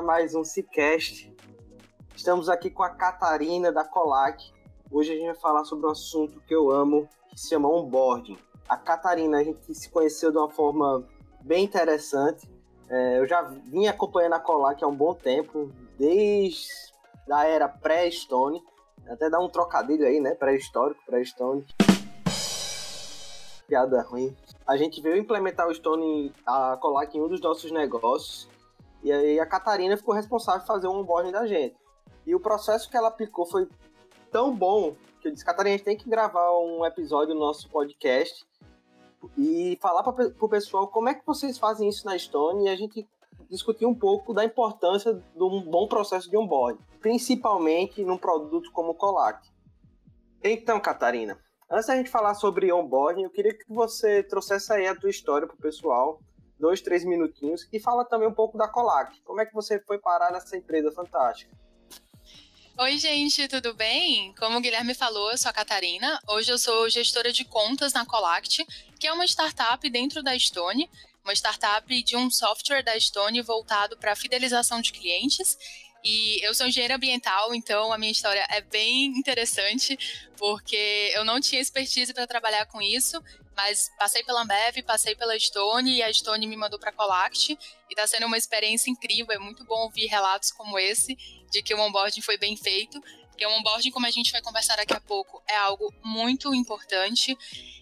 Mais um Cicast. Estamos aqui com a Catarina da Colac. Hoje a gente vai falar sobre um assunto que eu amo, que se chama onboarding. A Catarina, a gente se conheceu de uma forma bem interessante. É, eu já vim acompanhando a Colac há um bom tempo, desde a era pré-Stone. Até dar um trocadilho aí, né? Pré-histórico, pré-Stone. Piada ruim a gente veio implementar o Stone, a Colac em um dos nossos negócios, e aí a Catarina ficou responsável por fazer o onboarding da gente. E o processo que ela aplicou foi tão bom que eu disse, Catarina, a gente tem que gravar um episódio no nosso podcast e falar para o pessoal como é que vocês fazem isso na Stone e a gente discutir um pouco da importância de um bom processo de onboarding, principalmente num produto como o Colac. Então, Catarina, Antes da gente falar sobre onboarding, eu queria que você trouxesse aí a tua história pro pessoal, dois, três minutinhos, e fala também um pouco da Colac. Como é que você foi parar nessa empresa fantástica? Oi, gente, tudo bem? Como o Guilherme falou, eu sou a Catarina. Hoje eu sou gestora de contas na Colact, que é uma startup dentro da Stone, uma startup de um software da Stone voltado para fidelização de clientes e eu sou engenheira ambiental, então a minha história é bem interessante, porque eu não tinha expertise para trabalhar com isso, mas passei pela Ambev, passei pela Stone e a Stone me mandou para Colact e está sendo uma experiência incrível. É muito bom ouvir relatos como esse de que o onboarding foi bem feito porque o onboarding, como a gente vai conversar daqui a pouco, é algo muito importante.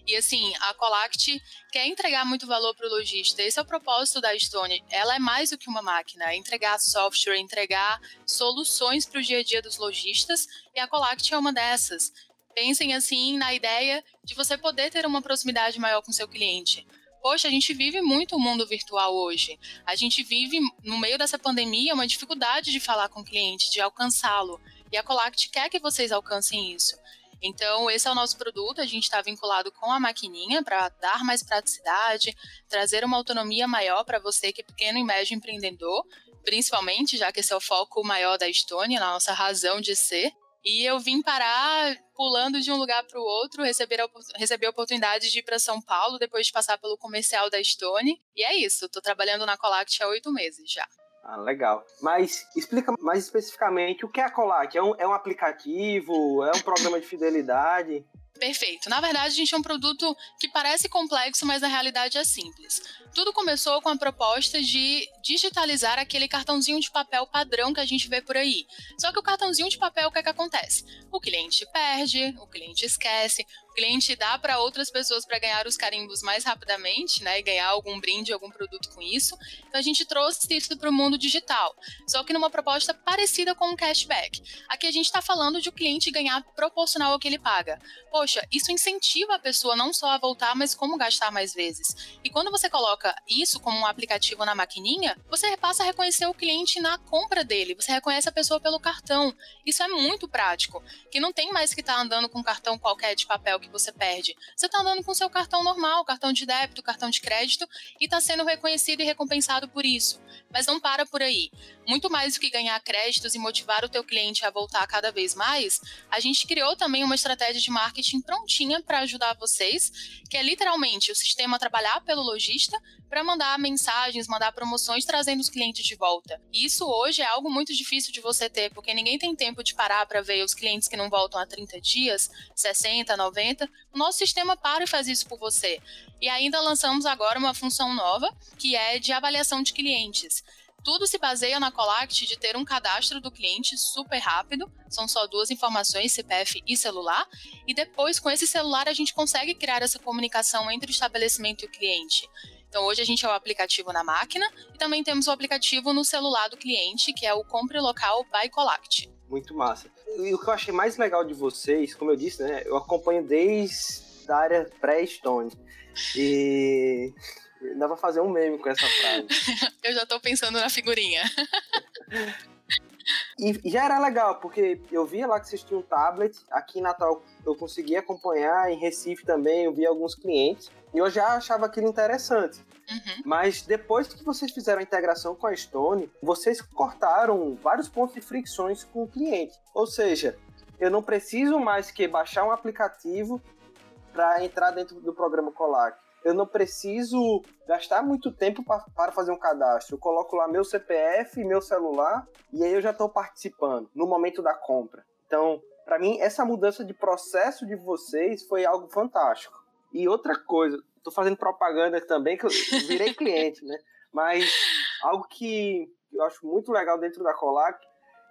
E assim, a Colact quer entregar muito valor para o lojista. Esse é o propósito da Stone. Ela é mais do que uma máquina, é entregar software, entregar soluções para o dia a dia dos lojistas. E a Colact é uma dessas. Pensem assim na ideia de você poder ter uma proximidade maior com seu cliente. Poxa, a gente vive muito o mundo virtual hoje. A gente vive, no meio dessa pandemia, uma dificuldade de falar com o cliente, de alcançá-lo. E a Colact quer que vocês alcancem isso. Então, esse é o nosso produto. A gente está vinculado com a maquininha para dar mais praticidade, trazer uma autonomia maior para você que é pequeno e médio empreendedor, principalmente, já que esse é o foco maior da Estônia, na nossa razão de ser. E eu vim parar pulando de um lugar para o outro, receber a, receber a oportunidade de ir para São Paulo depois de passar pelo comercial da Stone. E é isso, estou trabalhando na Colact há oito meses já. Ah, legal. Mas explica mais especificamente o que é a Colac? É um, é um aplicativo? É um programa de fidelidade? Perfeito. Na verdade, a gente é um produto que parece complexo, mas na realidade é simples. Tudo começou com a proposta de digitalizar aquele cartãozinho de papel padrão que a gente vê por aí. Só que o cartãozinho de papel, o que, é que acontece? O cliente perde, o cliente esquece, cliente dá para outras pessoas para ganhar os carimbos mais rapidamente, né, e ganhar algum brinde, algum produto com isso. Então a gente trouxe isso para o mundo digital, só que numa proposta parecida com um cashback. Aqui a gente está falando de o cliente ganhar proporcional ao que ele paga. Poxa, isso incentiva a pessoa não só a voltar, mas como gastar mais vezes. E quando você coloca isso como um aplicativo na maquininha, você passa a reconhecer o cliente na compra dele, você reconhece a pessoa pelo cartão. Isso é muito prático, que não tem mais que estar tá andando com um cartão qualquer de papel que que você perde. Você está andando com seu cartão normal, cartão de débito, cartão de crédito, e está sendo reconhecido e recompensado por isso. Mas não para por aí. Muito mais do que ganhar créditos e motivar o teu cliente a voltar cada vez mais, a gente criou também uma estratégia de marketing prontinha para ajudar vocês, que é literalmente o sistema trabalhar pelo lojista para mandar mensagens, mandar promoções trazendo os clientes de volta. E isso hoje é algo muito difícil de você ter, porque ninguém tem tempo de parar para ver os clientes que não voltam há 30 dias, 60, 90. O nosso sistema para e faz isso por você. E ainda lançamos agora uma função nova, que é de avaliação de clientes. Tudo se baseia na Colact de ter um cadastro do cliente super rápido, são só duas informações, CPF e celular, e depois com esse celular a gente consegue criar essa comunicação entre o estabelecimento e o cliente. Então hoje a gente é o aplicativo na máquina e também temos o aplicativo no celular do cliente, que é o Compre Local by Colact. Muito massa. E o que eu achei mais legal de vocês, como eu disse, né, eu acompanho desde a área pré-Stone. E Dá pra fazer um meme com essa frase. eu já tô pensando na figurinha. e já era legal, porque eu via lá que vocês tinham um tablet. Aqui em Natal eu conseguia acompanhar, em Recife também eu via alguns clientes. E eu já achava aquilo interessante. Uhum. Mas depois que vocês fizeram a integração com a Stone, vocês cortaram vários pontos de fricções com o cliente. Ou seja, eu não preciso mais que baixar um aplicativo para entrar dentro do programa Colac eu não preciso gastar muito tempo pra, para fazer um cadastro. Eu coloco lá meu CPF, meu celular e aí eu já estou participando no momento da compra. Então, para mim, essa mudança de processo de vocês foi algo fantástico. E outra coisa, estou fazendo propaganda também, que eu virei cliente, né? Mas algo que eu acho muito legal dentro da Colac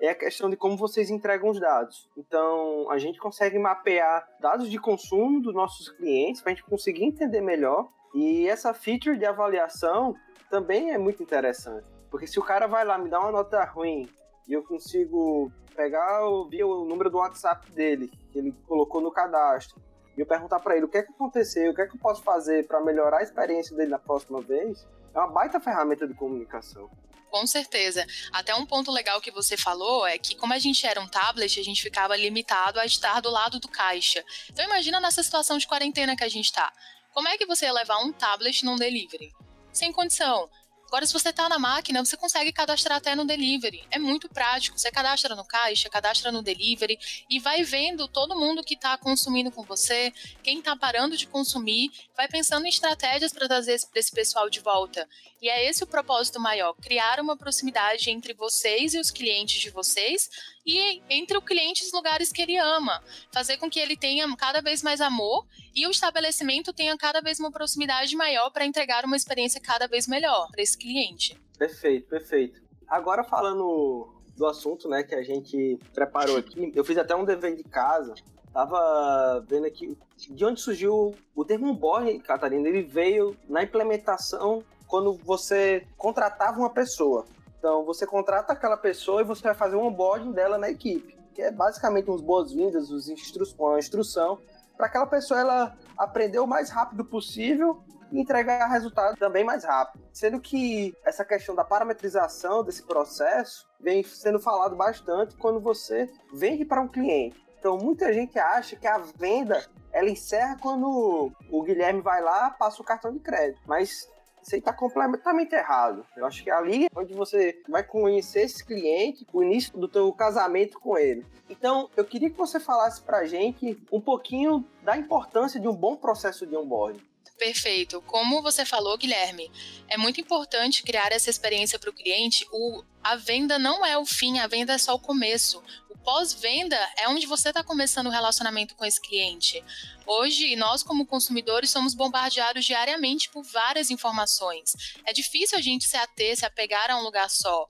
é a questão de como vocês entregam os dados. Então, a gente consegue mapear dados de consumo dos nossos clientes para a gente conseguir entender melhor. E essa feature de avaliação também é muito interessante. Porque se o cara vai lá me dar uma nota ruim e eu consigo pegar via o número do WhatsApp dele, que ele colocou no cadastro, e eu perguntar para ele o que é que aconteceu, o que é que eu posso fazer para melhorar a experiência dele na próxima vez, é uma baita ferramenta de comunicação. Com certeza. Até um ponto legal que você falou é que, como a gente era um tablet, a gente ficava limitado a estar do lado do caixa. Então, imagina nessa situação de quarentena que a gente está. Como é que você ia levar um tablet num delivery? Sem condição. Agora, se você está na máquina, você consegue cadastrar até no delivery. É muito prático. Você cadastra no caixa, cadastra no delivery e vai vendo todo mundo que está consumindo com você, quem está parando de consumir, vai pensando em estratégias para trazer esse pessoal de volta. E é esse o propósito maior: criar uma proximidade entre vocês e os clientes de vocês e entre o cliente e os lugares que ele ama. Fazer com que ele tenha cada vez mais amor e o estabelecimento tenha cada vez uma proximidade maior para entregar uma experiência cada vez melhor para esse cliente. Perfeito, perfeito. Agora falando do assunto, né, que a gente preparou aqui, eu fiz até um dever de casa. Tava vendo aqui de onde surgiu o termo onboarding, Catarina. Ele veio na implementação quando você contratava uma pessoa. Então, você contrata aquela pessoa e você vai fazer um onboarding dela na equipe, que é basicamente uns boas-vindas, instru uma instrução para aquela pessoa ela aprender o mais rápido possível e entregar resultado também mais rápido. Sendo que essa questão da parametrização desse processo vem sendo falado bastante quando você vende para um cliente. Então muita gente acha que a venda ela encerra quando o Guilherme vai lá, passa o cartão de crédito. Mas isso aí tá completamente errado. Eu acho que ali é onde você vai conhecer esse cliente, o início do teu casamento com ele. Então, eu queria que você falasse pra gente um pouquinho da importância de um bom processo de onboarding. Perfeito. Como você falou, Guilherme, é muito importante criar essa experiência para o cliente. A venda não é o fim, a venda é só o começo. Pós-venda é onde você está começando o relacionamento com esse cliente. Hoje, nós, como consumidores, somos bombardeados diariamente por várias informações. É difícil a gente se ater, se apegar a um lugar só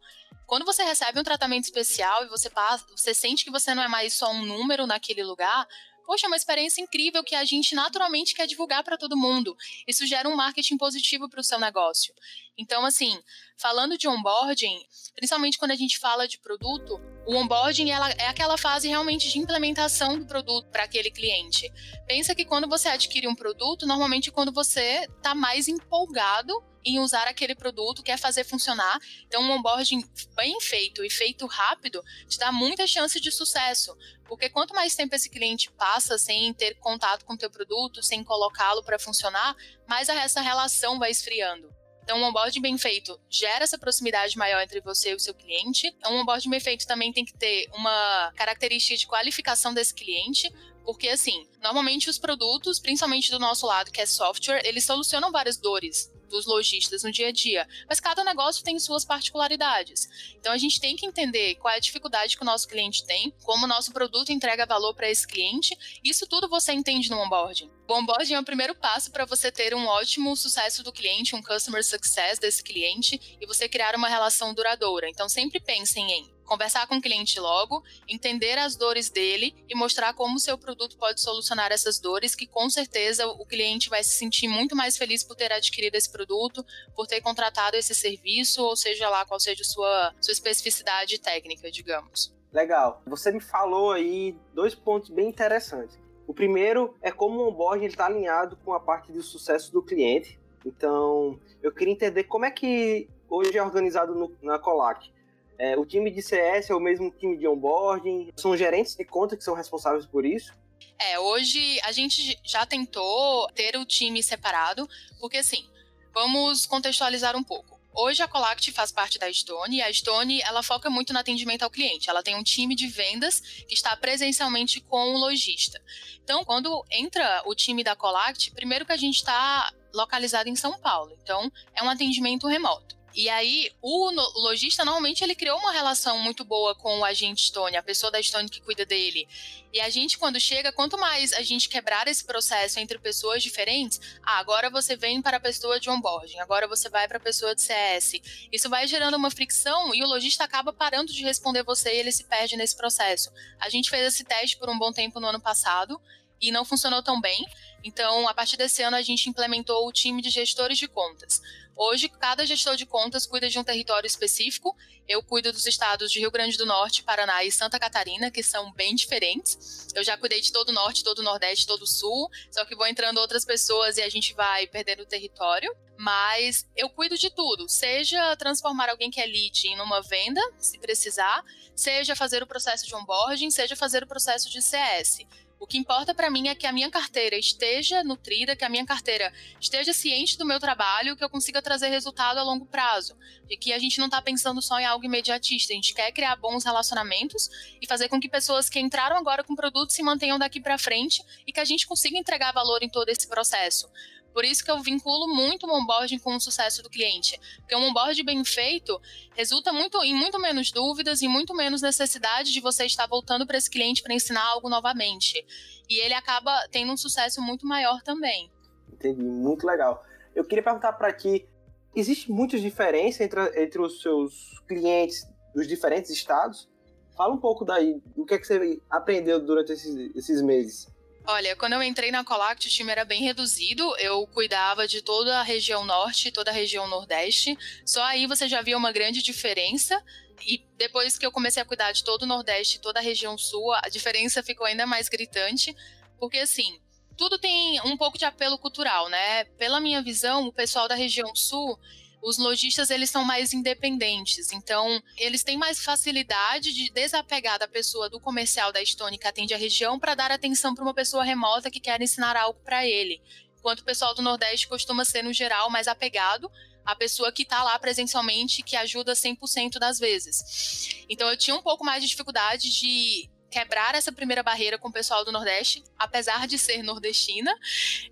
quando você recebe um tratamento especial e você passa, você sente que você não é mais só um número naquele lugar, poxa, é uma experiência incrível que a gente naturalmente quer divulgar para todo mundo. Isso gera um marketing positivo para o seu negócio. Então, assim, falando de onboarding, principalmente quando a gente fala de produto, o onboarding ela, é aquela fase realmente de implementação do produto para aquele cliente. Pensa que quando você adquire um produto, normalmente quando você está mais empolgado em usar aquele produto, quer fazer funcionar. Então, um onboarding bem feito e feito rápido te dá muita chance de sucesso. Porque quanto mais tempo esse cliente passa sem ter contato com o teu produto, sem colocá-lo para funcionar, mais essa relação vai esfriando. Então, um onboarding bem feito gera essa proximidade maior entre você e o seu cliente. Então, um onboarding bem feito também tem que ter uma característica de qualificação desse cliente, porque assim, normalmente os produtos, principalmente do nosso lado, que é software, eles solucionam várias dores dos lojistas no dia a dia, mas cada negócio tem suas particularidades. Então a gente tem que entender qual é a dificuldade que o nosso cliente tem, como o nosso produto entrega valor para esse cliente. Isso tudo você entende no onboarding. O onboarding é o primeiro passo para você ter um ótimo sucesso do cliente, um customer success desse cliente e você criar uma relação duradoura. Então sempre pensem em conversar com o cliente logo, entender as dores dele e mostrar como o seu produto pode solucionar essas dores, que com certeza o cliente vai se sentir muito mais feliz por ter adquirido esse produto, por ter contratado esse serviço, ou seja lá qual seja a sua, sua especificidade técnica, digamos. Legal. Você me falou aí dois pontos bem interessantes. O primeiro é como o onboarding está alinhado com a parte do sucesso do cliente. Então, eu queria entender como é que hoje é organizado no, na Colac. É, o time de CS é o mesmo time de onboarding? São gerentes de conta que são responsáveis por isso? É, hoje a gente já tentou ter o time separado, porque assim, vamos contextualizar um pouco. Hoje a Colact faz parte da Stone e a Stone ela foca muito no atendimento ao cliente. Ela tem um time de vendas que está presencialmente com o lojista. Então, quando entra o time da Colact, primeiro que a gente está localizado em São Paulo. Então, é um atendimento remoto. E aí, o, lojista, normalmente, ele criou uma relação muito boa com o agente Stone, a pessoa da Stone que cuida dele. E a gente, quando chega, quanto mais a gente quebrar esse processo entre pessoas diferentes, ah, agora você vem para a pessoa de onboarding, agora você vai para a pessoa de CS. Isso vai gerando uma fricção e o lojista acaba parando de responder você e ele se perde nesse processo. A gente fez esse teste por um bom tempo no ano passado e não funcionou tão bem. Então, a partir desse ano, a gente implementou o time de gestores de contas. Hoje, cada gestor de contas cuida de um território específico. Eu cuido dos estados de Rio Grande do Norte, Paraná e Santa Catarina, que são bem diferentes. Eu já cuidei de todo o Norte, todo o Nordeste, todo o Sul, só que vão entrando outras pessoas e a gente vai perdendo o território. Mas eu cuido de tudo, seja transformar alguém que é lead em uma venda, se precisar, seja fazer o processo de onboarding, seja fazer o processo de CS. O que importa para mim é que a minha carteira esteja nutrida, que a minha carteira esteja ciente do meu trabalho, que eu consiga trazer resultado a longo prazo. E que a gente não está pensando só em algo imediatista, a gente quer criar bons relacionamentos e fazer com que pessoas que entraram agora com produto se mantenham daqui para frente e que a gente consiga entregar valor em todo esse processo. Por isso que eu vinculo muito o onboarding com o sucesso do cliente. Porque um onboarding bem feito resulta muito em muito menos dúvidas e muito menos necessidade de você estar voltando para esse cliente para ensinar algo novamente. E ele acaba tendo um sucesso muito maior também. Entendi, muito legal. Eu queria perguntar para ti, existe muita diferença entre, entre os seus clientes dos diferentes estados? Fala um pouco daí, o que é que você aprendeu durante esses, esses meses? Olha, quando eu entrei na Colact, o time era bem reduzido. Eu cuidava de toda a região norte, toda a região nordeste. Só aí você já via uma grande diferença. E depois que eu comecei a cuidar de todo o nordeste, toda a região sul, a diferença ficou ainda mais gritante. Porque assim, tudo tem um pouco de apelo cultural, né? Pela minha visão, o pessoal da região sul os lojistas eles são mais independentes, então eles têm mais facilidade de desapegar da pessoa do comercial da Stone que atende a região para dar atenção para uma pessoa remota que quer ensinar algo para ele. Enquanto o pessoal do Nordeste costuma ser, no geral, mais apegado à pessoa que está lá presencialmente, que ajuda 100% das vezes. Então eu tinha um pouco mais de dificuldade de quebrar essa primeira barreira com o pessoal do Nordeste, apesar de ser nordestina,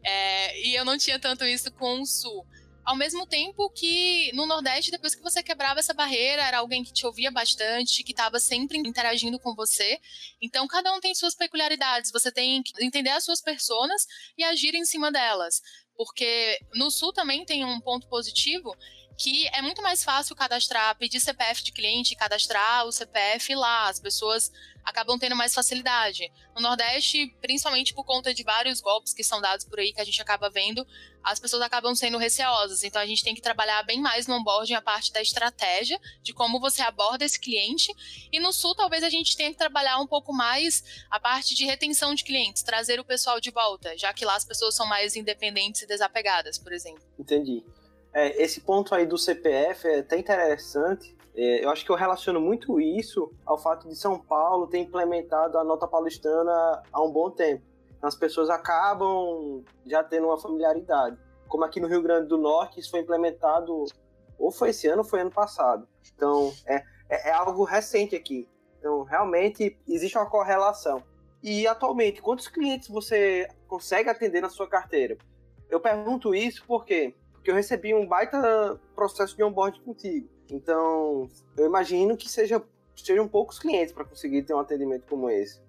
é, e eu não tinha tanto isso com o Sul. Ao mesmo tempo que no Nordeste, depois que você quebrava essa barreira, era alguém que te ouvia bastante, que estava sempre interagindo com você. Então, cada um tem suas peculiaridades. Você tem que entender as suas personas e agir em cima delas. Porque no Sul também tem um ponto positivo que é muito mais fácil cadastrar, pedir CPF de cliente, cadastrar o CPF lá. As pessoas acabam tendo mais facilidade. No Nordeste, principalmente por conta de vários golpes que são dados por aí que a gente acaba vendo, as pessoas acabam sendo receosas. Então a gente tem que trabalhar bem mais no onboarding a parte da estratégia, de como você aborda esse cliente. E no Sul, talvez a gente tenha que trabalhar um pouco mais a parte de retenção de clientes, trazer o pessoal de volta, já que lá as pessoas são mais independentes e desapegadas, por exemplo. Entendi. É, esse ponto aí do CPF é até interessante. É, eu acho que eu relaciono muito isso ao fato de São Paulo ter implementado a nota paulistana há um bom tempo. As pessoas acabam já tendo uma familiaridade. Como aqui no Rio Grande do Norte, isso foi implementado ou foi esse ano ou foi ano passado. Então, é, é, é algo recente aqui. Então, realmente, existe uma correlação. E atualmente, quantos clientes você consegue atender na sua carteira? Eu pergunto isso porque porque eu recebi um baita processo de onboard contigo. Então, eu imagino que seja, sejam poucos clientes para conseguir ter um atendimento como esse.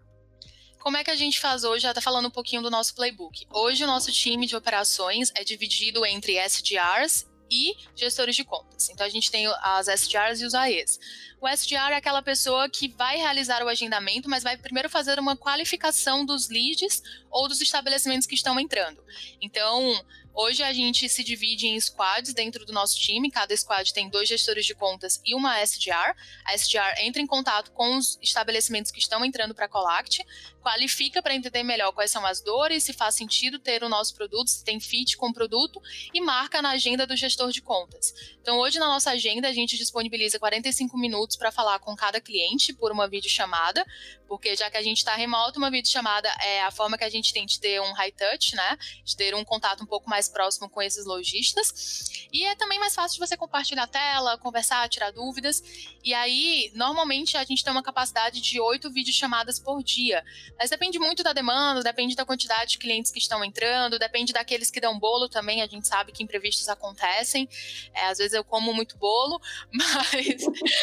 Como é que a gente faz hoje? Já está falando um pouquinho do nosso playbook. Hoje o nosso time de operações é dividido entre SDRs e gestores de contas. Então a gente tem as SDRs e os AEs. O SDR é aquela pessoa que vai realizar o agendamento, mas vai primeiro fazer uma qualificação dos leads ou dos estabelecimentos que estão entrando. Então, Hoje a gente se divide em squads dentro do nosso time, cada squad tem dois gestores de contas e uma SDR. A SDR entra em contato com os estabelecimentos que estão entrando para a Colact, qualifica para entender melhor quais são as dores, se faz sentido ter o nosso produto, se tem fit com o produto e marca na agenda do gestor de contas. Então hoje na nossa agenda a gente disponibiliza 45 minutos para falar com cada cliente por uma videochamada, porque já que a gente está remoto, uma videochamada é a forma que a gente tem de ter um high touch, né? De ter um contato um pouco mais próximo com esses lojistas. E é também mais fácil de você compartilhar a tela, conversar, tirar dúvidas. E aí, normalmente, a gente tem uma capacidade de oito videochamadas por dia. Mas depende muito da demanda, depende da quantidade de clientes que estão entrando, depende daqueles que dão bolo também. A gente sabe que imprevistos acontecem. É, às vezes eu como muito bolo, mas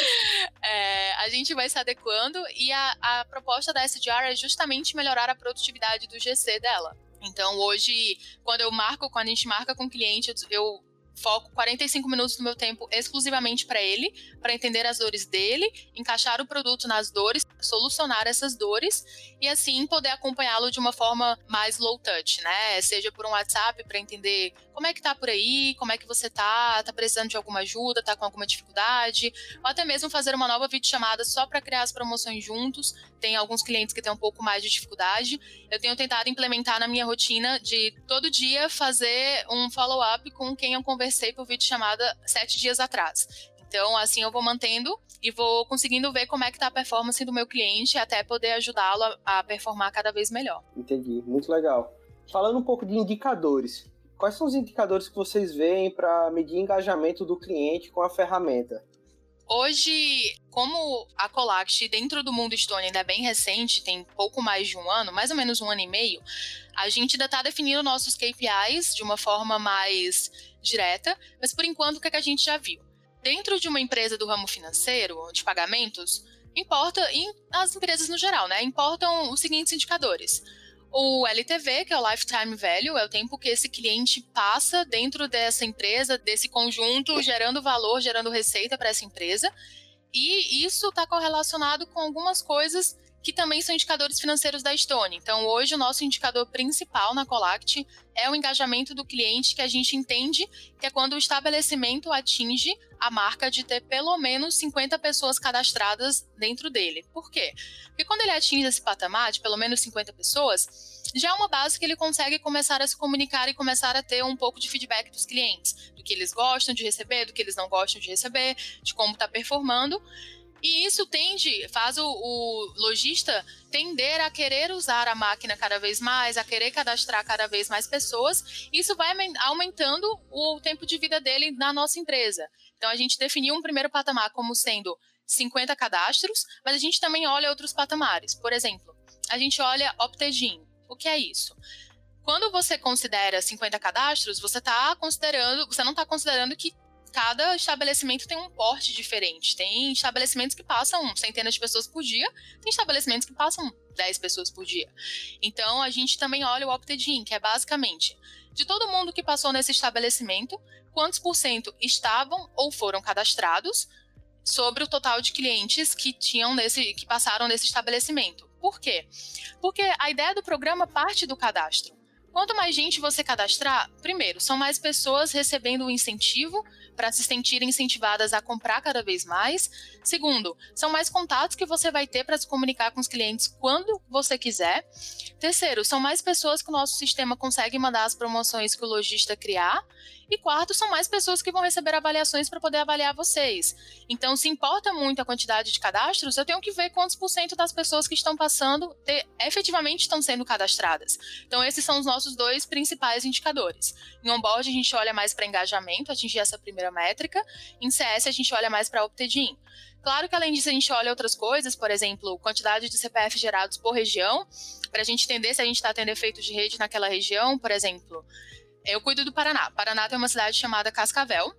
é, a gente vai se adequando. E a, a proposta da SDR é justamente melhorar a produtividade do GC dela. Então, hoje, quando eu marco, quando a gente marca com o cliente, eu foco 45 minutos do meu tempo exclusivamente para ele, para entender as dores dele, encaixar o produto nas dores, solucionar essas dores e assim poder acompanhá-lo de uma forma mais low touch, né? Seja por um WhatsApp para entender como é que tá por aí, como é que você tá, tá precisando de alguma ajuda, tá com alguma dificuldade, ou até mesmo fazer uma nova videochamada só para criar as promoções juntos. Tem alguns clientes que têm um pouco mais de dificuldade. Eu tenho tentado implementar na minha rotina de todo dia fazer um follow-up com quem eu conversei por videochamada sete dias atrás. Então, assim, eu vou mantendo e vou conseguindo ver como é que tá a performance do meu cliente até poder ajudá-lo a performar cada vez melhor. Entendi, muito legal. Falando um pouco de indicadores, Quais são os indicadores que vocês veem para medir engajamento do cliente com a ferramenta? Hoje, como a Colact dentro do mundo Stone ainda é bem recente, tem pouco mais de um ano, mais ou menos um ano e meio, a gente ainda está definindo nossos KPIs de uma forma mais direta, mas por enquanto o que, é que a gente já viu? Dentro de uma empresa do ramo financeiro, de pagamentos, importa, e as empresas no geral, né? Importam os seguintes indicadores o LTV, que é o Lifetime Value, é o tempo que esse cliente passa dentro dessa empresa, desse conjunto, gerando valor, gerando receita para essa empresa. E isso está correlacionado com algumas coisas que também são indicadores financeiros da Stone. Então, hoje, o nosso indicador principal na Colact é o engajamento do cliente, que a gente entende que é quando o estabelecimento atinge a marca de ter pelo menos 50 pessoas cadastradas dentro dele. Por quê? Porque quando ele atinge esse patamar de pelo menos 50 pessoas, já é uma base que ele consegue começar a se comunicar e começar a ter um pouco de feedback dos clientes, do que eles gostam de receber, do que eles não gostam de receber, de como está performando. E isso tende, faz o, o lojista tender a querer usar a máquina cada vez mais, a querer cadastrar cada vez mais pessoas. Isso vai aumentando o tempo de vida dele na nossa empresa. Então a gente definiu um primeiro patamar como sendo 50 cadastros, mas a gente também olha outros patamares. Por exemplo, a gente olha Optegin. O que é isso? Quando você considera 50 cadastros, você está considerando, você não está considerando que cada estabelecimento tem um porte diferente. Tem estabelecimentos que passam centenas de pessoas por dia, tem estabelecimentos que passam 10 pessoas por dia. Então, a gente também olha o Opted-in, que é basicamente de todo mundo que passou nesse estabelecimento, quantos por cento estavam ou foram cadastrados sobre o total de clientes que tinham nesse, que passaram nesse estabelecimento. Por quê? Porque a ideia do programa parte do cadastro. Quanto mais gente você cadastrar, primeiro, são mais pessoas recebendo o incentivo para se sentirem incentivadas a comprar cada vez mais. Segundo, são mais contatos que você vai ter para se comunicar com os clientes quando você quiser. Terceiro, são mais pessoas que o nosso sistema consegue mandar as promoções que o lojista criar. E quarto, são mais pessoas que vão receber avaliações para poder avaliar vocês. Então, se importa muito a quantidade de cadastros, eu tenho que ver quantos por cento das pessoas que estão passando efetivamente estão sendo cadastradas. Então, esses são os nossos dois principais indicadores. Em onboard, a gente olha mais para engajamento, atingir essa primeira métrica. Em CS, a gente olha mais para opted-in. Claro que além disso a gente olha outras coisas, por exemplo, quantidade de CPF gerados por região, para a gente entender se a gente está tendo efeitos de rede naquela região, por exemplo. Eu cuido do Paraná. Paraná tem uma cidade chamada Cascavel.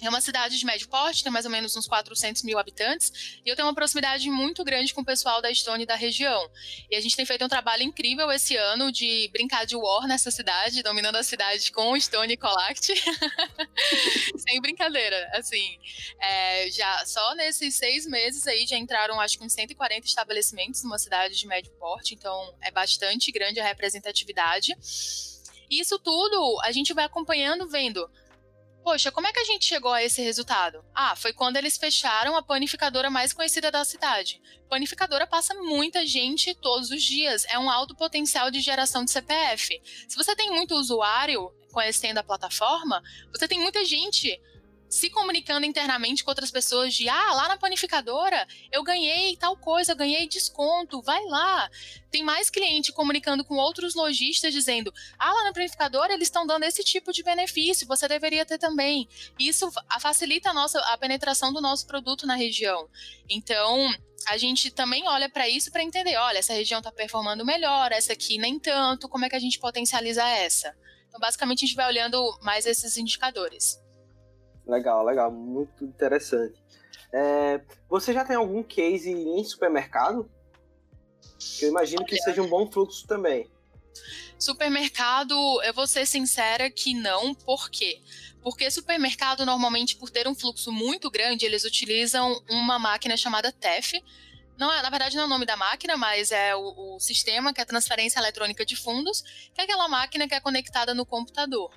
É uma cidade de médio porte, tem mais ou menos uns 400 mil habitantes, e eu tenho uma proximidade muito grande com o pessoal da Estônia e da região. E a gente tem feito um trabalho incrível esse ano de brincar de war nessa cidade, dominando a cidade com Estônia e Colact. Sem brincadeira, assim. É, já Só nesses seis meses aí já entraram, acho que uns 140 estabelecimentos numa cidade de médio porte, então é bastante grande a representatividade. Isso tudo a gente vai acompanhando, vendo. Poxa, como é que a gente chegou a esse resultado? Ah, foi quando eles fecharam a panificadora mais conhecida da cidade. Panificadora passa muita gente todos os dias, é um alto potencial de geração de CPF. Se você tem muito usuário conhecendo a plataforma, você tem muita gente se comunicando internamente com outras pessoas de ah, lá na panificadora eu ganhei tal coisa, eu ganhei desconto, vai lá. Tem mais cliente comunicando com outros lojistas dizendo: ah, lá na panificadora eles estão dando esse tipo de benefício, você deveria ter também. Isso facilita a nossa a penetração do nosso produto na região. Então, a gente também olha para isso para entender, olha, essa região está performando melhor, essa aqui nem tanto, como é que a gente potencializa essa? Então, basicamente, a gente vai olhando mais esses indicadores. Legal, legal, muito interessante. É, você já tem algum case em supermercado? Que eu imagino que seja um bom fluxo também. Supermercado, eu vou ser sincera que não, por quê? Porque supermercado, normalmente, por ter um fluxo muito grande, eles utilizam uma máquina chamada TEF. Não é, na verdade, não é o nome da máquina, mas é o, o sistema que é a transferência eletrônica de fundos, que é aquela máquina que é conectada no computador.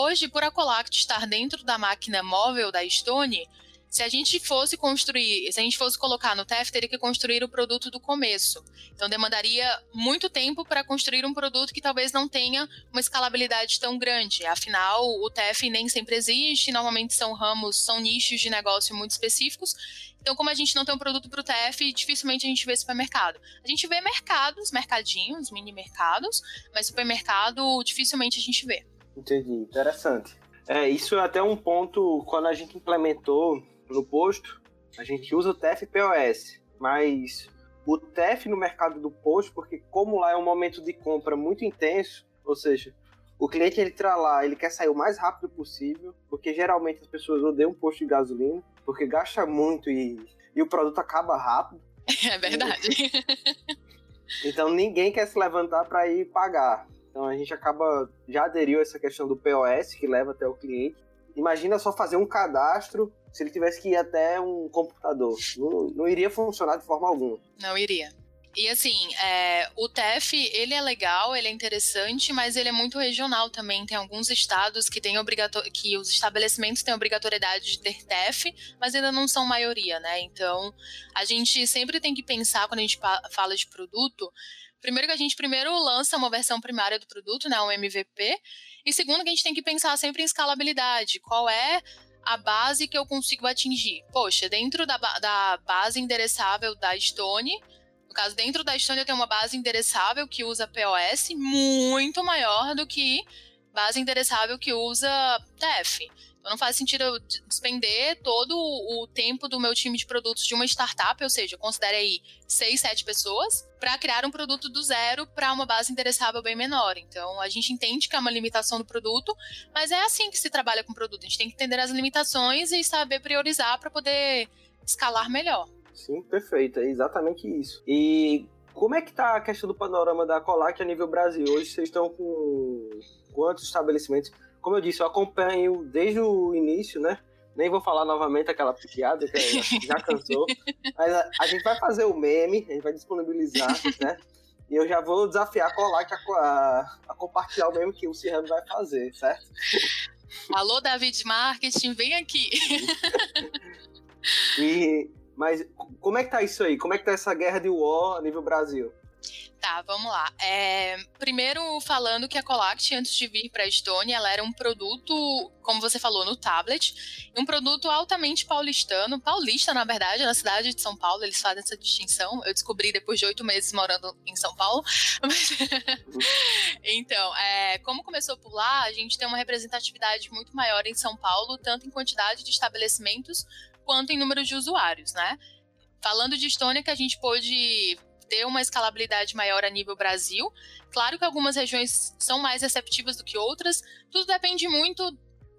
Hoje, por a Colact estar dentro da máquina móvel da Stone, se a gente fosse construir, se a gente fosse colocar no TEF, teria que construir o produto do começo. Então demandaria muito tempo para construir um produto que talvez não tenha uma escalabilidade tão grande. Afinal, o TEF nem sempre existe, normalmente são ramos, são nichos de negócio muito específicos. Então, como a gente não tem um produto para o TF, dificilmente a gente vê supermercado. A gente vê mercados, mercadinhos, mini mercados, mas supermercado dificilmente a gente vê. Entendi, interessante. É, isso é até um ponto, quando a gente implementou no posto, a gente usa o TEF POS, mas o TEF no mercado do posto, porque como lá é um momento de compra muito intenso, ou seja, o cliente ele entra lá, ele quer sair o mais rápido possível, porque geralmente as pessoas odeiam um posto de gasolina, porque gasta muito e, e o produto acaba rápido. É verdade. Então ninguém quer se levantar para ir pagar. Então a gente acaba já aderiu a essa questão do POS que leva até o cliente. Imagina só fazer um cadastro se ele tivesse que ir até um computador. Não, não iria funcionar de forma alguma. Não iria. E assim, é, o TEF, ele é legal, ele é interessante, mas ele é muito regional também. Tem alguns estados que têm obrigator... que os estabelecimentos têm obrigatoriedade de ter TEF, mas ainda não são maioria, né? Então, a gente sempre tem que pensar quando a gente fala de produto, Primeiro que a gente primeiro lança uma versão primária do produto, né, um MVP, e segundo que a gente tem que pensar sempre em escalabilidade. Qual é a base que eu consigo atingir? Poxa, dentro da, da base endereçável da Stone, no caso, dentro da Stone eu tenho uma base endereçável que usa POS muito maior do que base endereçável que usa TEF. Então não faz sentido eu despender todo o tempo do meu time de produtos de uma startup, ou seja, considere aí seis, sete pessoas, para criar um produto do zero para uma base endereçável bem menor. Então a gente entende que é uma limitação do produto, mas é assim que se trabalha com produto. A gente tem que entender as limitações e saber priorizar para poder escalar melhor. Sim, perfeito, é exatamente isso. E como é que tá a questão do panorama da Colac a nível Brasil? Hoje vocês estão com quantos estabelecimentos? Como eu disse, eu acompanho desde o início, né? Nem vou falar novamente aquela piada que já cansou. Mas a, a, gente vai fazer o meme, a gente vai disponibilizar, né? E eu já vou desafiar a Colac a, a, a compartilhar o meme que o Cirrano vai fazer, certo? Alô, David Marketing, vem aqui. e mas como é que tá isso aí? Como é que tá essa guerra de war a nível Brasil? Tá, vamos lá. É, primeiro, falando que a Colact, antes de vir para a Estônia, ela era um produto, como você falou, no tablet, um produto altamente paulistano, paulista, na verdade, na cidade de São Paulo, eles fazem essa distinção. Eu descobri depois de oito meses morando em São Paulo. então, é, como começou por lá, a gente tem uma representatividade muito maior em São Paulo, tanto em quantidade de estabelecimentos quanto em número de usuários, né? Falando de Estônia, que a gente pôde ter uma escalabilidade maior a nível Brasil. Claro que algumas regiões são mais receptivas do que outras, tudo depende muito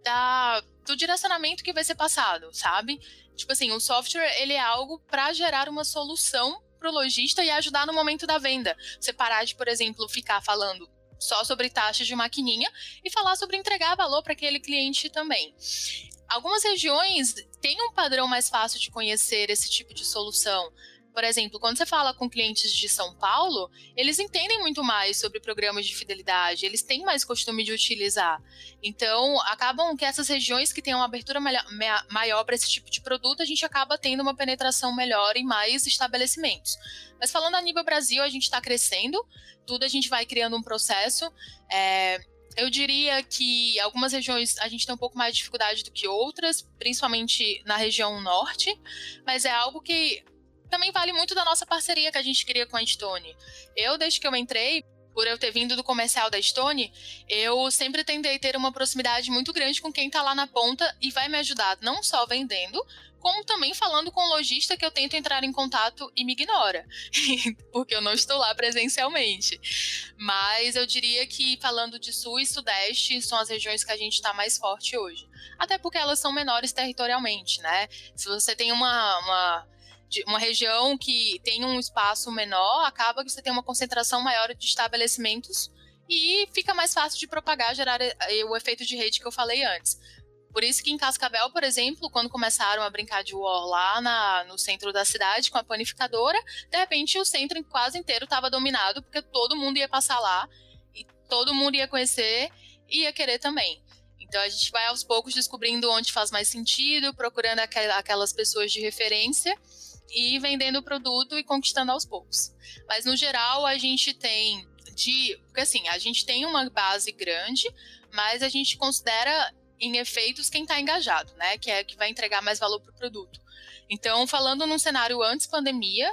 da, do direcionamento que vai ser passado, sabe? Tipo assim, o software ele é algo para gerar uma solução para o lojista e ajudar no momento da venda. Você parar de, por exemplo, ficar falando só sobre taxas de maquininha e falar sobre entregar valor para aquele cliente também. Algumas regiões têm um padrão mais fácil de conhecer esse tipo de solução. Por exemplo, quando você fala com clientes de São Paulo, eles entendem muito mais sobre programas de fidelidade, eles têm mais costume de utilizar. Então, acabam que essas regiões que têm uma abertura maior para esse tipo de produto, a gente acaba tendo uma penetração melhor em mais estabelecimentos. Mas falando a nível Brasil, a gente está crescendo, tudo a gente vai criando um processo. É, eu diria que algumas regiões a gente tem um pouco mais de dificuldade do que outras, principalmente na região norte, mas é algo que também vale muito da nossa parceria que a gente cria com a Stone. Eu, desde que eu entrei, por eu ter vindo do comercial da Stone, eu sempre tentei ter uma proximidade muito grande com quem está lá na ponta e vai me ajudar não só vendendo, como também falando com o lojista que eu tento entrar em contato e me ignora, porque eu não estou lá presencialmente. Mas eu diria que falando de sul e sudeste são as regiões que a gente está mais forte hoje. Até porque elas são menores territorialmente, né? Se você tem uma, uma uma região que tem um espaço menor, acaba que você tem uma concentração maior de estabelecimentos e fica mais fácil de propagar, gerar eh, o efeito de rede que eu falei antes. Por isso que em Cascavel, por exemplo, quando começaram a brincar de war lá na, no centro da cidade com a panificadora, de repente o centro quase inteiro estava dominado, porque todo mundo ia passar lá e todo mundo ia conhecer e ia querer também. Então a gente vai aos poucos descobrindo onde faz mais sentido, procurando aquelas pessoas de referência e vendendo o produto e conquistando aos poucos. Mas no geral a gente tem de, porque assim, a gente tem uma base grande, mas a gente considera em efeitos quem está engajado, né? Que é que vai entregar mais valor para o produto. Então, falando num cenário antes pandemia,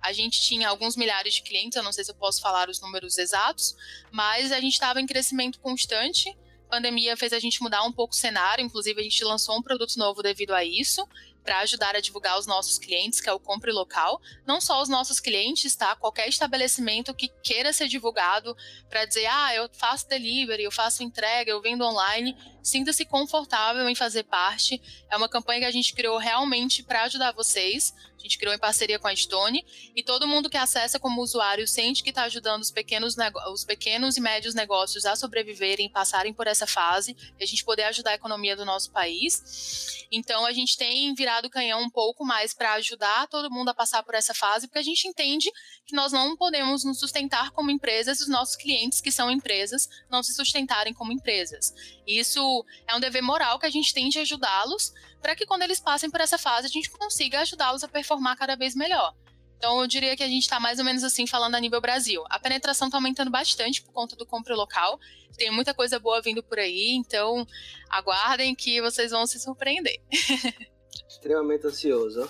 a gente tinha alguns milhares de clientes, eu não sei se eu posso falar os números exatos, mas a gente estava em crescimento constante. A pandemia fez a gente mudar um pouco o cenário, inclusive a gente lançou um produto novo devido a isso para ajudar a divulgar os nossos clientes, que é o Compre Local. Não só os nossos clientes, tá? Qualquer estabelecimento que queira ser divulgado para dizer, ah, eu faço delivery, eu faço entrega, eu vendo online, sinta-se confortável em fazer parte. É uma campanha que a gente criou realmente para ajudar vocês. A gente criou em parceria com a Stone e todo mundo que acessa como usuário sente que está ajudando os pequenos, os pequenos e médios negócios a sobreviverem, passarem por essa fase e a gente poder ajudar a economia do nosso país. Então a gente tem virado o canhão um pouco mais para ajudar todo mundo a passar por essa fase, porque a gente entende que nós não podemos nos sustentar como empresas os nossos clientes, que são empresas, não se sustentarem como empresas. Isso é um dever moral que a gente tem de ajudá-los para que quando eles passem por essa fase a gente consiga ajudá-los a performar cada vez melhor. Então, eu diria que a gente está mais ou menos assim falando a nível Brasil. A penetração está aumentando bastante por conta do compra local. Tem muita coisa boa vindo por aí, então aguardem que vocês vão se surpreender. Extremamente ansioso.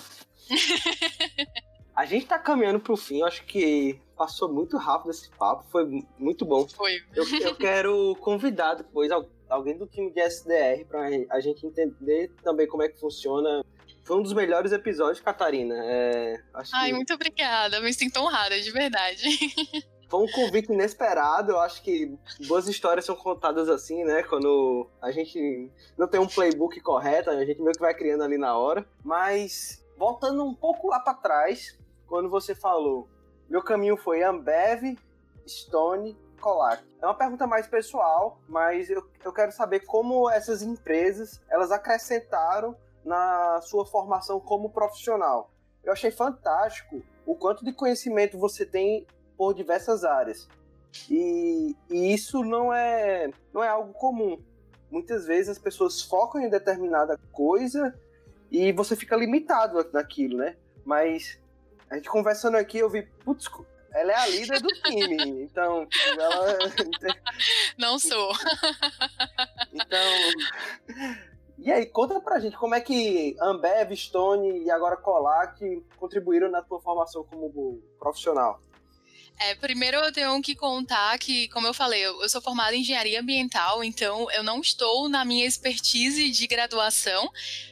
a gente está caminhando para o fim, eu acho que passou muito rápido esse papo, foi muito bom. Foi. Eu, eu quero convidar depois alguém do time de SDR, para a gente entender também como é que funciona. Foi um dos melhores episódios, Catarina. É, Ai, que... muito obrigada. Me sinto honrada, de verdade. Foi um convite inesperado. Eu acho que boas histórias são contadas assim, né? Quando a gente não tem um playbook correto, a gente meio que vai criando ali na hora. Mas voltando um pouco lá para trás, quando você falou, meu caminho foi Ambev, Stone, Colac. É uma pergunta mais pessoal, mas eu, eu quero saber como essas empresas elas acrescentaram na sua formação como profissional. Eu achei fantástico o quanto de conhecimento você tem por diversas áreas. E, e, isso não é, não é algo comum. Muitas vezes as pessoas focam em determinada coisa e você fica limitado naquilo, né? Mas a gente conversando aqui, eu vi, putz, ela é a líder do time. Então, ela. Não sou. Então. E aí, conta pra gente como é que Ambev, Stone e agora Colac contribuíram na tua formação como profissional. É, primeiro eu tenho que contar que, como eu falei, eu, sou formada em engenharia ambiental, então eu não estou na minha expertise de graduação,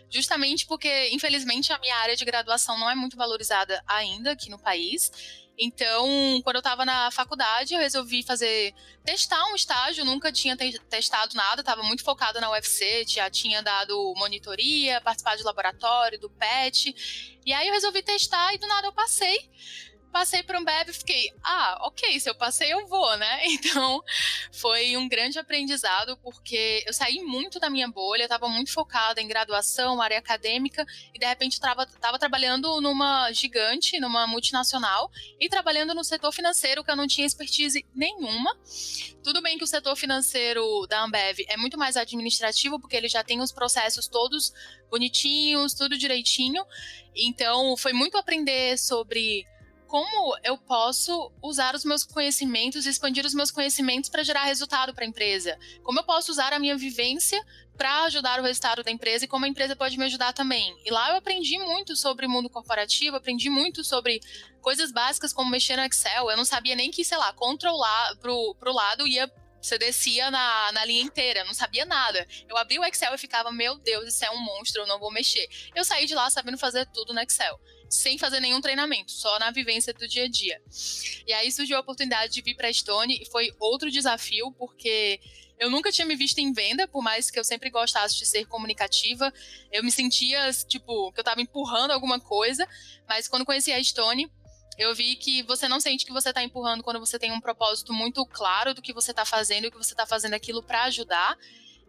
justamente porque, infelizmente, a minha área de graduação não é muito valorizada ainda aqui no país. Então, quando eu estava na faculdade, eu resolvi fazer testar um estágio, nunca tinha te testado nada, estava muito focada na UFC, já tinha dado monitoria, participado de laboratório, do PET. E aí eu resolvi testar e do nada eu passei passei por um BEB e fiquei, ah, ok, se eu passei, eu vou, né? Então, foi um grande aprendizado, porque eu saí muito da minha bolha, estava muito focada em graduação, área acadêmica, e de repente estava trabalhando numa gigante, numa multinacional, e trabalhando no setor financeiro, que eu não tinha expertise nenhuma. Tudo bem que o setor financeiro da Ambev é muito mais administrativo, porque ele já tem os processos todos bonitinhos, tudo direitinho. Então, foi muito aprender sobre como eu posso usar os meus conhecimentos, expandir os meus conhecimentos para gerar resultado para a empresa? Como eu posso usar a minha vivência para ajudar o resultado da empresa e como a empresa pode me ajudar também? E lá eu aprendi muito sobre o mundo corporativo, aprendi muito sobre coisas básicas como mexer no Excel. Eu não sabia nem que, sei lá, controlar pro, pro lado ia você descia na, na linha inteira, não sabia nada. Eu abri o Excel e ficava, meu Deus, isso é um monstro, eu não vou mexer. Eu saí de lá sabendo fazer tudo no Excel sem fazer nenhum treinamento, só na vivência do dia a dia. E aí surgiu a oportunidade de vir para Stone e foi outro desafio, porque eu nunca tinha me visto em venda, por mais que eu sempre gostasse de ser comunicativa. Eu me sentia, tipo, que eu estava empurrando alguma coisa, mas quando conheci a Stone, eu vi que você não sente que você está empurrando quando você tem um propósito muito claro do que você está fazendo e que você está fazendo aquilo para ajudar.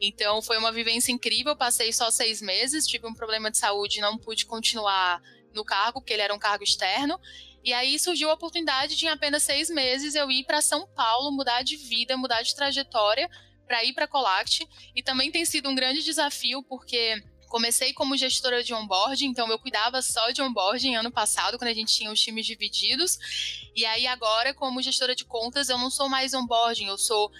Então foi uma vivência incrível. Passei só seis meses, tive um problema de saúde, não pude continuar no cargo, porque ele era um cargo externo. E aí surgiu a oportunidade de, em apenas seis meses, eu ir para São Paulo, mudar de vida, mudar de trajetória, para ir para a Colact. E também tem sido um grande desafio, porque comecei como gestora de onboarding, então eu cuidava só de onboarding ano passado, quando a gente tinha os times divididos. E aí agora, como gestora de contas, eu não sou mais onboarding, eu sou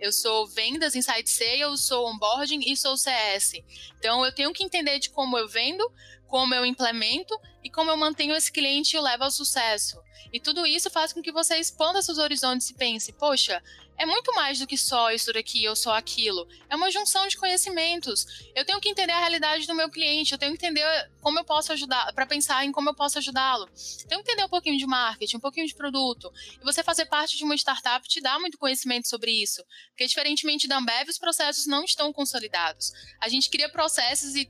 eu sou vendas, inside sales, sou onboarding e sou CS. Então eu tenho que entender de como eu vendo, como eu implemento e como eu mantenho esse cliente e o levo ao sucesso. E tudo isso faz com que você expanda seus horizontes e pense, poxa, é muito mais do que só isso daqui ou só aquilo. É uma junção de conhecimentos. Eu tenho que entender a realidade do meu cliente, eu tenho que entender como eu posso ajudar, para pensar em como eu posso ajudá-lo. Tenho que entender um pouquinho de marketing, um pouquinho de produto. E você fazer parte de uma startup te dá muito conhecimento sobre isso. Porque, diferentemente da Ambev, os processos não estão consolidados. A gente cria processos e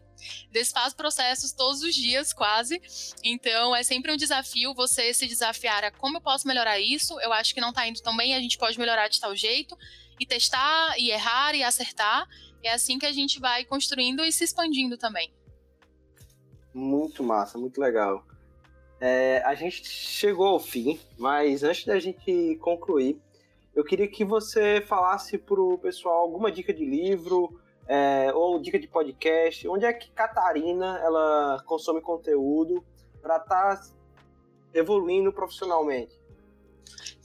desfaz processos todos os dias, quase. Então, é sempre um desafio você se desafiar a como eu posso melhorar isso. Eu acho que não está indo tão bem, a gente pode melhorar de tal jeito. E testar, e errar, e acertar. É assim que a gente vai construindo e se expandindo também. Muito massa, muito legal. É, a gente chegou ao fim, mas antes da gente concluir, eu queria que você falasse para o pessoal alguma dica de livro, é, ou dica de podcast, onde é que Catarina ela consome conteúdo para estar tá evoluindo profissionalmente?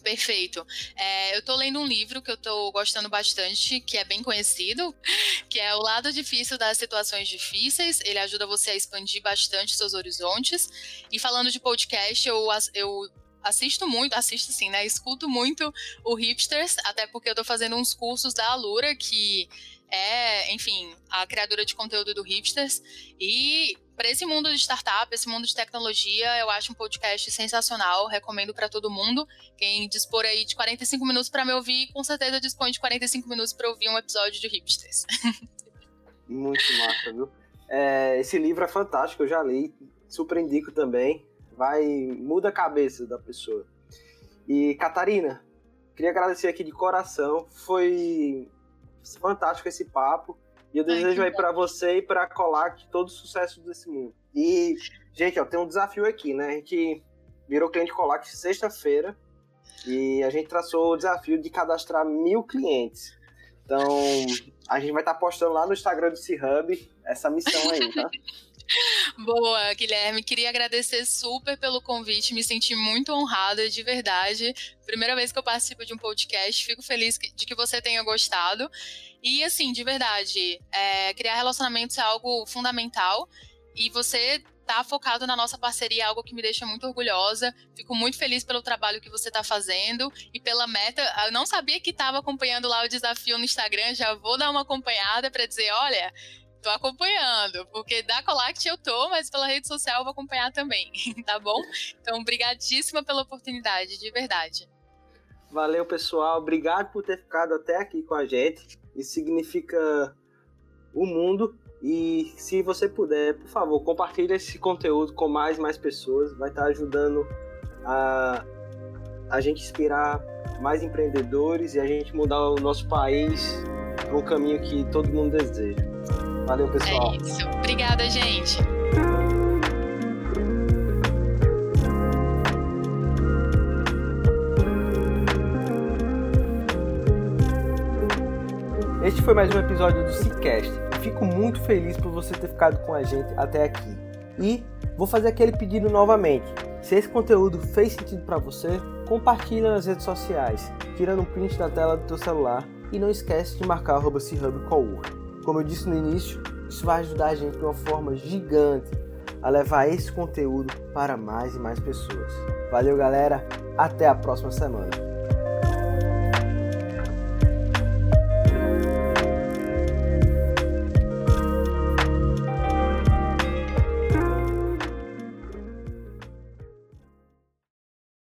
Perfeito. É, eu estou lendo um livro que eu estou gostando bastante, que é bem conhecido, que é O Lado Difícil das Situações Difíceis. Ele ajuda você a expandir bastante seus horizontes. E falando de podcast, eu, eu assisto muito, assisto sim, né? Escuto muito o Hipsters, até porque eu estou fazendo uns cursos da Alura que é, enfim, a criadora de conteúdo do Hipsters. E para esse mundo de startup, esse mundo de tecnologia, eu acho um podcast sensacional, recomendo para todo mundo. Quem dispor aí de 45 minutos para me ouvir, com certeza dispõe de 45 minutos para ouvir um episódio de Hipsters. Muito massa, viu? É, esse livro é fantástico, eu já li, super indico também. Vai, muda a cabeça da pessoa. E Catarina, queria agradecer aqui de coração, foi fantástico esse papo. E eu desejo Ai, aí para você e para Colac todo o sucesso desse mundo. E, gente, ó, tem um desafio aqui, né? A gente virou cliente Colac sexta-feira e a gente traçou o desafio de cadastrar mil clientes. Então, a gente vai estar tá postando lá no Instagram do C-Hub essa missão aí, tá? Boa, Guilherme. Queria agradecer super pelo convite. Me senti muito honrada, de verdade. Primeira vez que eu participo de um podcast. Fico feliz de que você tenha gostado. E, assim, de verdade, é, criar relacionamentos é algo fundamental. E você tá focado na nossa parceria é algo que me deixa muito orgulhosa. Fico muito feliz pelo trabalho que você está fazendo e pela meta. Eu não sabia que estava acompanhando lá o desafio no Instagram, já vou dar uma acompanhada para dizer, olha, tô acompanhando, porque da Colact eu tô, mas pela rede social eu vou acompanhar também, tá bom? Então, brigadíssima pela oportunidade, de verdade. Valeu, pessoal. Obrigado por ter ficado até aqui com a gente. Isso significa o mundo. E se você puder, por favor, compartilhe esse conteúdo com mais e mais pessoas. Vai estar ajudando a, a gente inspirar mais empreendedores e a gente mudar o nosso país para um caminho que todo mundo deseja. Valeu, pessoal. É isso. Obrigada, gente. Este foi mais um episódio do Cicast. Fico muito feliz por você ter ficado com a gente até aqui. E vou fazer aquele pedido novamente. Se esse conteúdo fez sentido para você, compartilha nas redes sociais, tirando um print da tela do teu celular e não esquece de marcar o @chubcowork. Como eu disse no início, isso vai ajudar a gente de uma forma gigante a levar esse conteúdo para mais e mais pessoas. Valeu, galera. Até a próxima semana.